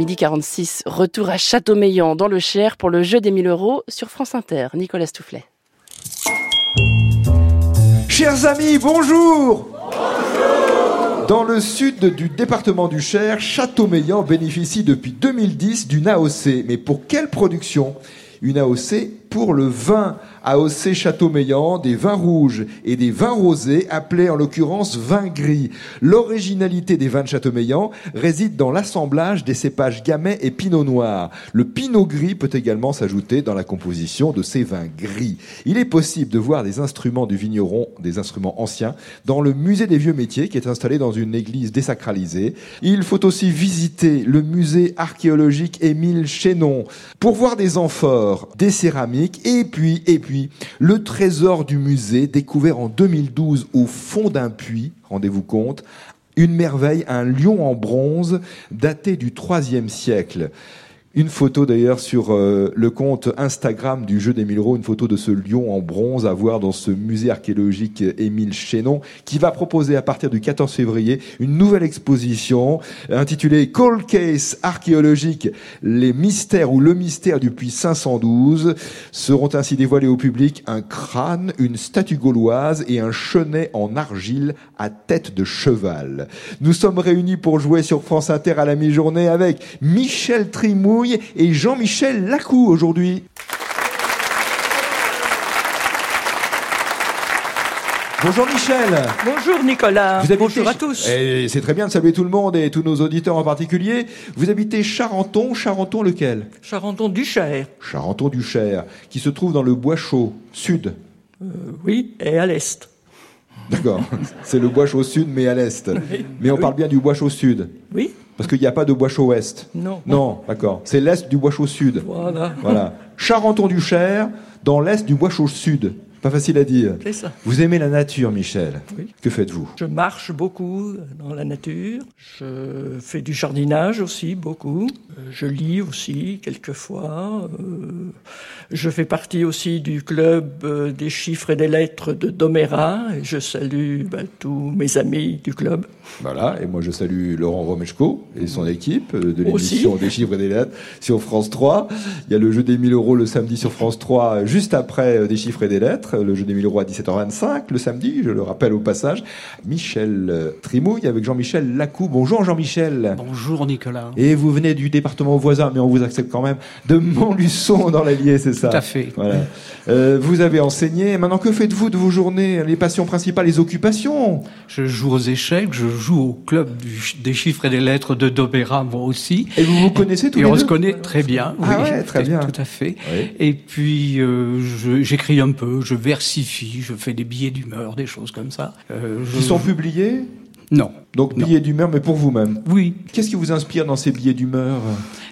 midi 46, retour à Châteaumeillan dans le Cher pour le jeu des 1000 euros sur France Inter. Nicolas Stoufflet. Chers amis, bonjour dans le sud du département du Cher, Châteaumeillan bénéficie depuis 2010 d'une AOC. Mais pour quelle production? Une AOC pour le vin. AOC Châteaumeillan, des vins rouges et des vins rosés, appelés en l'occurrence vins gris. L'originalité des vins de Châteaumeillan réside dans l'assemblage des cépages gamay et pinot noir. Le pinot gris peut également s'ajouter dans la composition de ces vins gris. Il est possible de voir des instruments du vigneron, des instruments anciens, dans le musée des vieux métiers qui est installé dans une église désacralisée. Il faut aussi visiter le musée archéologique Émile Chénon pour voir des amphores, des céramiques et puis, et puis le trésor du musée, découvert en 2012 au fond d'un puits, rendez-vous compte, une merveille, un lion en bronze daté du IIIe siècle. Une photo d'ailleurs sur euh, le compte Instagram du jeu des euros, une photo de ce lion en bronze à voir dans ce musée archéologique Émile Chénon, qui va proposer à partir du 14 février une nouvelle exposition intitulée Cold Case archéologique, les mystères ou le mystère du puits 512 seront ainsi dévoilés au public un crâne, une statue gauloise et un chenet en argile à tête de cheval. Nous sommes réunis pour jouer sur France Inter à la mi-journée avec Michel Trimou et Jean-Michel Lacou aujourd'hui. Bonjour Michel. Bonjour Nicolas. Bonjour à tous. C'est très bien de saluer tout le monde et tous nos auditeurs en particulier. Vous habitez Charenton. Charenton lequel? Charenton du Cher. Charenton du Cher, qui se trouve dans le Bois Chaud, sud. Euh, oui, et à l'est. D'accord. C'est le Bois Chaud sud, mais à l'est. Mais on parle bien du Bois Chaud sud. Oui. Parce qu'il n'y a pas de bois chaud ouest. Non. Non, d'accord. C'est l'est du bois chaud sud. Voilà. Voilà. Charenton-du-Cher, dans l'est du bois chaud sud. Pas facile à dire. C'est ça. Vous aimez la nature, Michel. Oui. Que faites-vous? Je marche beaucoup dans la nature. Je fais du jardinage aussi, beaucoup. Euh, je lis aussi, quelquefois. Euh, je fais partie aussi du club euh, des chiffres et des lettres de Doméra. Et je salue ben, tous mes amis du club. Voilà. Et moi, je salue Laurent Romeshko et son équipe de l'émission des chiffres et des lettres sur France 3. Il y a le jeu des 1000 euros le samedi sur France 3, juste après des chiffres et des lettres le jeu 1000 euros à 17h25, le samedi, je le rappelle au passage. Michel euh, Trimouille avec Jean-Michel Lacou. Bonjour Jean-Michel. Bonjour Nicolas. Et vous venez du département voisin, mais on vous accepte quand même, de Montluçon dans l'Allier, c'est ça? Tout à fait. Voilà. Euh, vous avez enseigné. Maintenant, que faites-vous de vos journées? Les passions principales, les occupations? Je joue aux échecs, je joue au club des chiffres et des lettres de Dobera, moi aussi. Et vous vous connaissez tous et les on deux? se connaît très bien. Ah oui, ouais, très bien. Tout à fait. Oui. Et puis, euh, j'écris un peu, je versifie, je fais des billets d'humeur, des choses comme ça. Euh, je- Qui sont publiés Non. Donc, Non. billets d'humeur, mais pour vous-même. Oui. Qu'est-ce qui vous inspire dans ces billets d'humeur?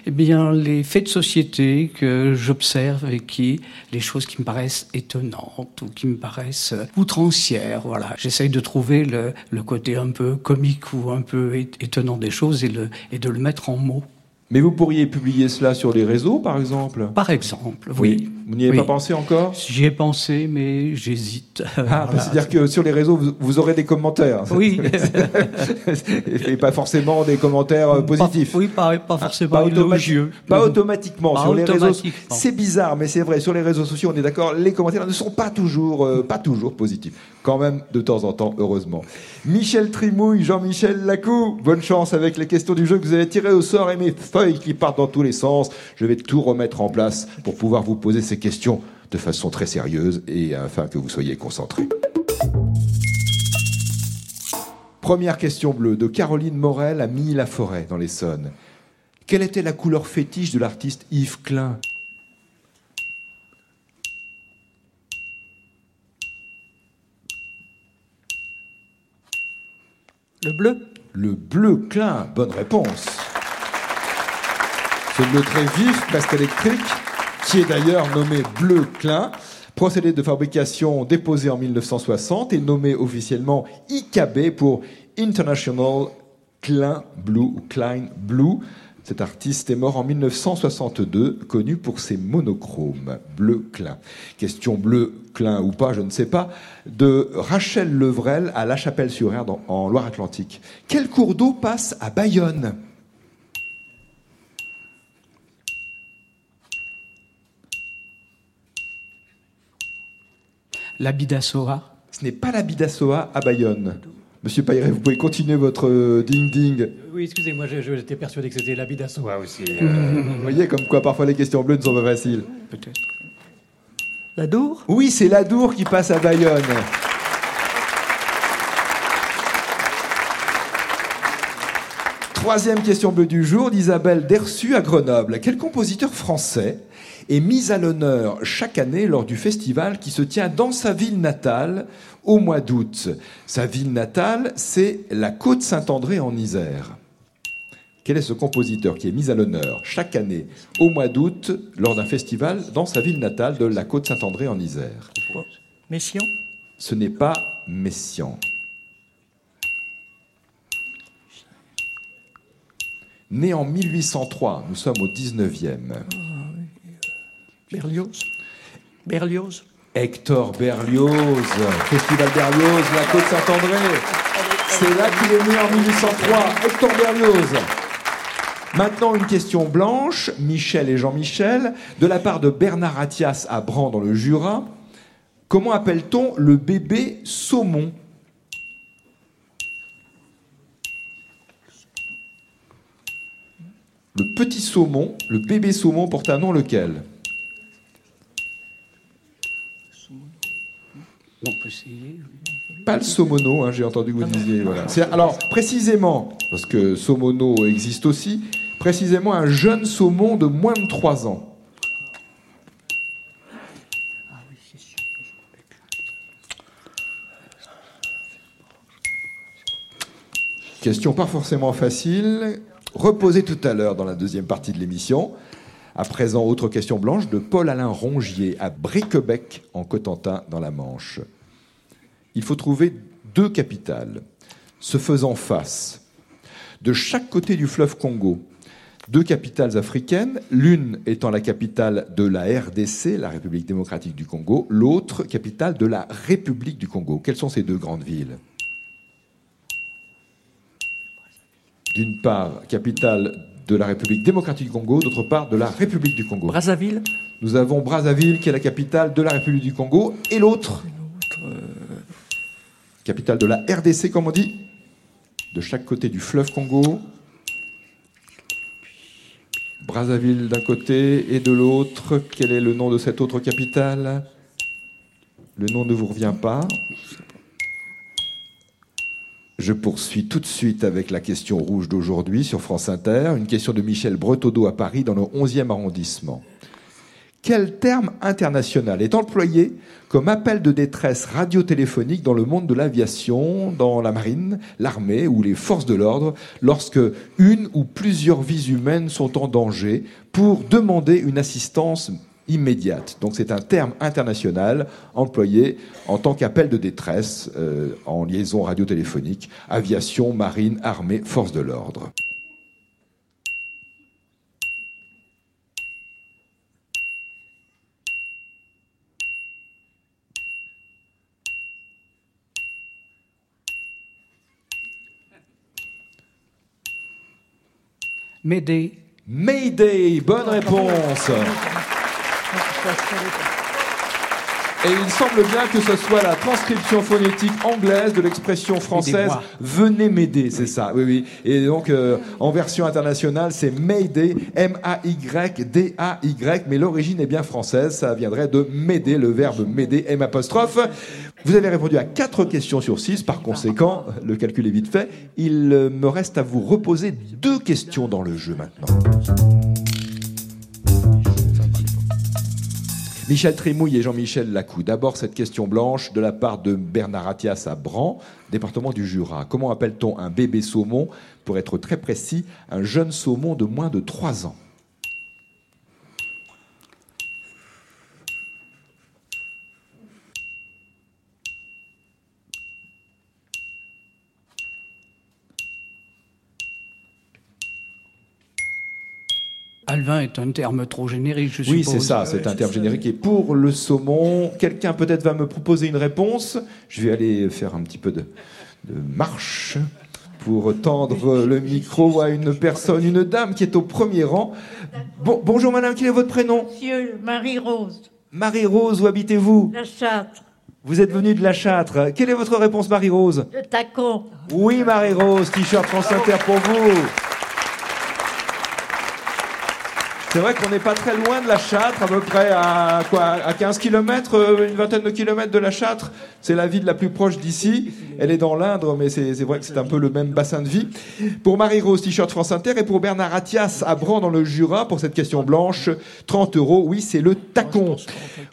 Eh bien, les faits de société que j'observe et qui, les choses qui me paraissent étonnantes ou qui me paraissent outrancières, voilà. J'essaye de trouver le, le côté un peu comique ou un peu étonnant des choses et, le, et de le mettre en mots. Mais vous pourriez publier cela sur les réseaux, par exemple? Par exemple, oui. Vous n'y avez Oui. pas pensé encore? J'y ai pensé, mais j'hésite. Ah, Voilà. c'est-à-dire que sur les réseaux, vous, vous aurez des commentaires. Oui. Et pas forcément des commentaires euh, positifs. Pas- oui, pas, pas forcément Pas, élogieux. pas automatiquement. Pas sur les réseaux, c'est bizarre, mais c'est vrai. Sur les réseaux sociaux, on est d'accord, les commentaires ne sont pas toujours, euh, pas toujours positifs. Quand même, de temps en temps, heureusement. Michel Trimouille, Jean-Michel Lacou, bonne chance avec les questions du jeu que vous avez tirées au sort et mes feuilles qui partent dans tous les sens. Je vais tout remettre en place pour pouvoir vous poser ces questions de façon très sérieuse et afin que vous soyez concentrés. Première question bleue de Caroline Morel à Milly-la-Forêt dans l'Essonne. Quelle était la couleur fétiche de l'artiste Yves Klein? Le bleu? Le bleu Klein, bonne réponse. Ce bleu très vif, presque électrique, qui est d'ailleurs nommé bleu Klein, procédé de fabrication déposé en 1960 et nommé officiellement IKB pour International Klein Blue ou Klein Blue. Cet artiste est mort en 1962, connu pour ses monochromes bleu Klein. Question bleu Klein ou pas, je ne sais pas, de Rachel Levrel à La Chapelle-sur-Erdre en- en Loire-Atlantique. Quel cours d'eau passe à Bayonne? L'Abidassoa Ce n'est pas l'Abidassoa à Bayonne. Monsieur Payret, vous pouvez continuer votre ding-ding. Oui, excusez-moi, j'étais persuadé que c'était l'Abidassoa aussi. vous voyez comme quoi parfois les questions bleues ne sont pas faciles. Peut-être. L'Adour? Oui, c'est l'Adour qui passe à Bayonne. Troisième question bleue du jour d'Isabelle Dersu à Grenoble. Quel compositeur français est mis à l'honneur chaque année lors du festival qui se tient dans sa ville natale au mois d'août? Sa ville natale, c'est la Côte Saint-André en Isère. Quel est ce compositeur qui est mis à l'honneur chaque année au mois d'août lors d'un festival dans sa ville natale de la Côte Saint-André en Isère? Messian Ce n'est pas Messian. Né en 1803, nous sommes au 19e. Berlioz Berlioz Hector Berlioz, Festival Berlioz, la Côte Saint-André. C'est là qu'il est né en 1803, Hector Berlioz. Maintenant, une question blanche, Michel et Jean-Michel, de la part de Bernard Attias à Bran dans le Jura. Comment appelle-t-on le bébé saumon? Le petit saumon, le bébé saumon porte un nom lequel? Pas le somono, hein, j'ai entendu que vous disiez. Voilà. Alors, précisément, parce que somono existe aussi, précisément un jeune saumon de moins de 3 ans. Question pas forcément facile, reposée tout à l'heure dans la deuxième partie de l'émission. À présent, autre question blanche de Paul-Alain Rongier à Briquebec, en Cotentin, dans la Manche. Il faut trouver deux capitales se faisant face. De chaque côté du fleuve Congo, deux capitales africaines, l'une étant la capitale de la RDC, la République démocratique du Congo, l'autre capitale de la République du Congo. Quelles sont ces deux grandes villes? D'une part, capitale de la République démocratique du Congo, d'autre part, de la République du Congo. Brazzaville Nous avons Brazzaville, qui est la capitale de la République du Congo, et l'autre Capitale de la RDC, comme on dit De chaque côté du fleuve Congo. Brazzaville d'un côté et de l'autre. Quel est le nom de cette autre capitale? Le nom ne vous revient pas je poursuis tout de suite avec la question rouge d'aujourd'hui sur France Inter, une question de Michel Bretodeau à Paris dans le 11e arrondissement. Quel terme international est employé comme appel de détresse radiotéléphonique dans le monde de l'aviation, dans la marine, l'armée ou les forces de l'ordre lorsque une ou plusieurs vies humaines sont en danger pour demander une assistance immédiate. Donc c'est un terme international employé en tant qu'appel de détresse euh, en liaison radiotéléphonique, aviation, marine, armée, force de l'ordre. Mayday. Mayday, bonne réponse. Et il semble bien que ce soit la transcription phonétique anglaise de l'expression française venez m'aider, c'est ça. Oui, oui. Et donc euh, en version internationale, c'est Mayday, M-A-Y-D-A-Y, mais l'origine est bien française. Ça viendrait de m'aider, le verbe m'aider, M apostrophe. Vous avez répondu à quatre questions sur six. Par conséquent, le calcul est vite fait. Il me reste à vous reposer deux questions dans le jeu maintenant. Michel Trémouille et Jean-Michel Lacou. D'abord, cette question blanche de la part de Bernard Attias à Bran, département du Jura. Comment appelle-t-on un bébé saumon Pour être très précis, un jeune saumon de moins de 3 ans? Alvin est un terme trop générique, je suppose. Oui, c'est ça, c'est un terme générique. Et pour le saumon, quelqu'un peut-être va me proposer une réponse. Je vais aller faire un petit peu de, marche pour tendre le micro à une personne, une dame qui est au premier rang. bonjour madame, quel est votre prénom? Monsieur Marie-Rose. Marie-Rose, où habitez-vous? La Châtre. Vous êtes venu de la Châtre. Quelle est votre réponse, Marie-Rose? Le tacon. Oui, Marie-Rose, t-shirt France Inter pour vous. C'est vrai qu'on n'est pas très loin de la Châtre, à peu près à quoi À 15 km, euh, une vingtaine de kilomètres de la Châtre. C'est la ville la plus proche d'ici. Elle est dans l'Indre, mais c'est vrai que c'est un peu le même bassin de vie. Pour Marie-Rose, t-shirt France Inter, et pour Bernard Attias, à Bran dans le Jura, pour cette question blanche, 30 euros. Oui, c'est le tacon.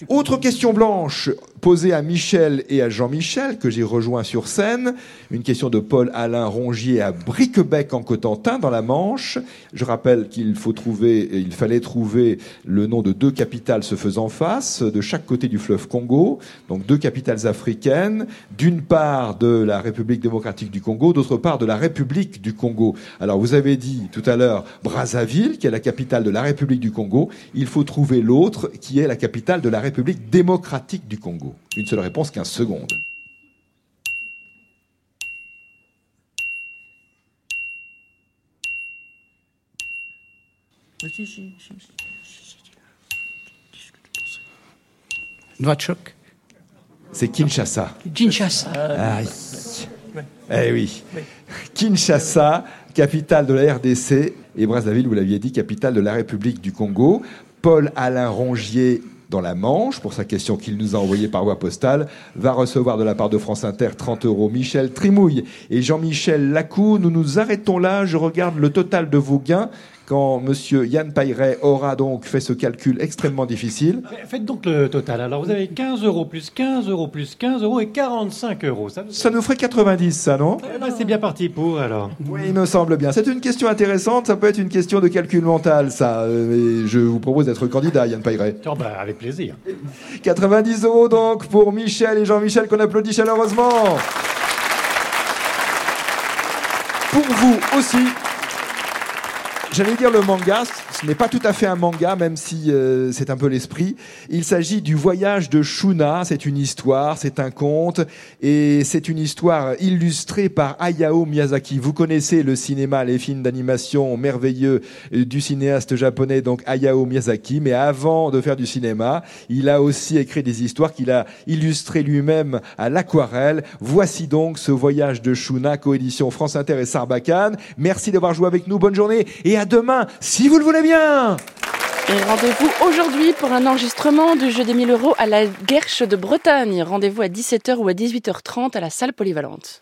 Autre question blanche posée à Michel et à Jean-Michel, que j'ai rejoint sur scène. Une question de Paul-Alain Rongier à Briquebec en Cotentin, dans la Manche. Je rappelle qu'il faut trouver, il fallait trouver le nom de deux capitales se faisant face, de chaque côté du fleuve Congo. Donc deux capitales africaines, d'une part de la République démocratique du Congo, d'autre part de la République du Congo. Alors vous avez dit tout à l'heure Brazzaville, qui est la capitale de la République du Congo. Il faut trouver l'autre, qui est la capitale de la République démocratique du Congo. Une seule réponse, 15 secondes. Noachok? C'est Kinshasa. Kinshasa. Aïe. Eh oui. Kinshasa, capitale de la RDC, et Brazzaville, vous l'aviez dit, capitale de la République du Congo. Paul-Alain Rongier dans la Manche, pour sa question qu'il nous a envoyée par voie postale, va recevoir de la part de France Inter 30 euros. Michel Trimouille et Jean-Michel Lacou, nous nous arrêtons là. Je regarde le total de vos gains quand Monsieur Yann Pailleret aura donc fait ce calcul extrêmement difficile. Faites donc le total. Alors vous avez 15 euros plus 15 euros plus 15 euros et 45 euros. Ça, Ça nous ferait 90, ça, non? Eh ben, c'est bien parti pour alors. Oui, il me semble bien. C'est une question intéressante. Ça peut être une question de calcul mental, ça. Euh, je vous propose d'être candidat, Yann Pailleret. Oh, bah, avec plaisir. 90 euros donc pour Michel et Jean-Michel qu'on applaudit chaleureusement. Pour vous aussi, J'allais dire le manga, ce n'est pas tout à fait un manga, même si euh, c'est un peu l'esprit. Il s'agit du voyage de Shuna. C'est une histoire, c'est un conte, et c'est une histoire illustrée par Hayao Miyazaki. Vous connaissez le cinéma, les films d'animation merveilleux du cinéaste japonais, donc Hayao Miyazaki. Mais avant de faire du cinéma, il a aussi écrit des histoires qu'il a illustrées lui-même à l'aquarelle. Voici donc ce voyage de Shuna, coédition France Inter et Sarbacane. Merci d'avoir joué avec nous. Bonne journée et à demain, si vous le voulez bien. Et rendez-vous aujourd'hui pour un enregistrement du jeu des 1000 euros à la Guerche de Bretagne. Rendez-vous à 17h ou à 18h30 à la salle polyvalente.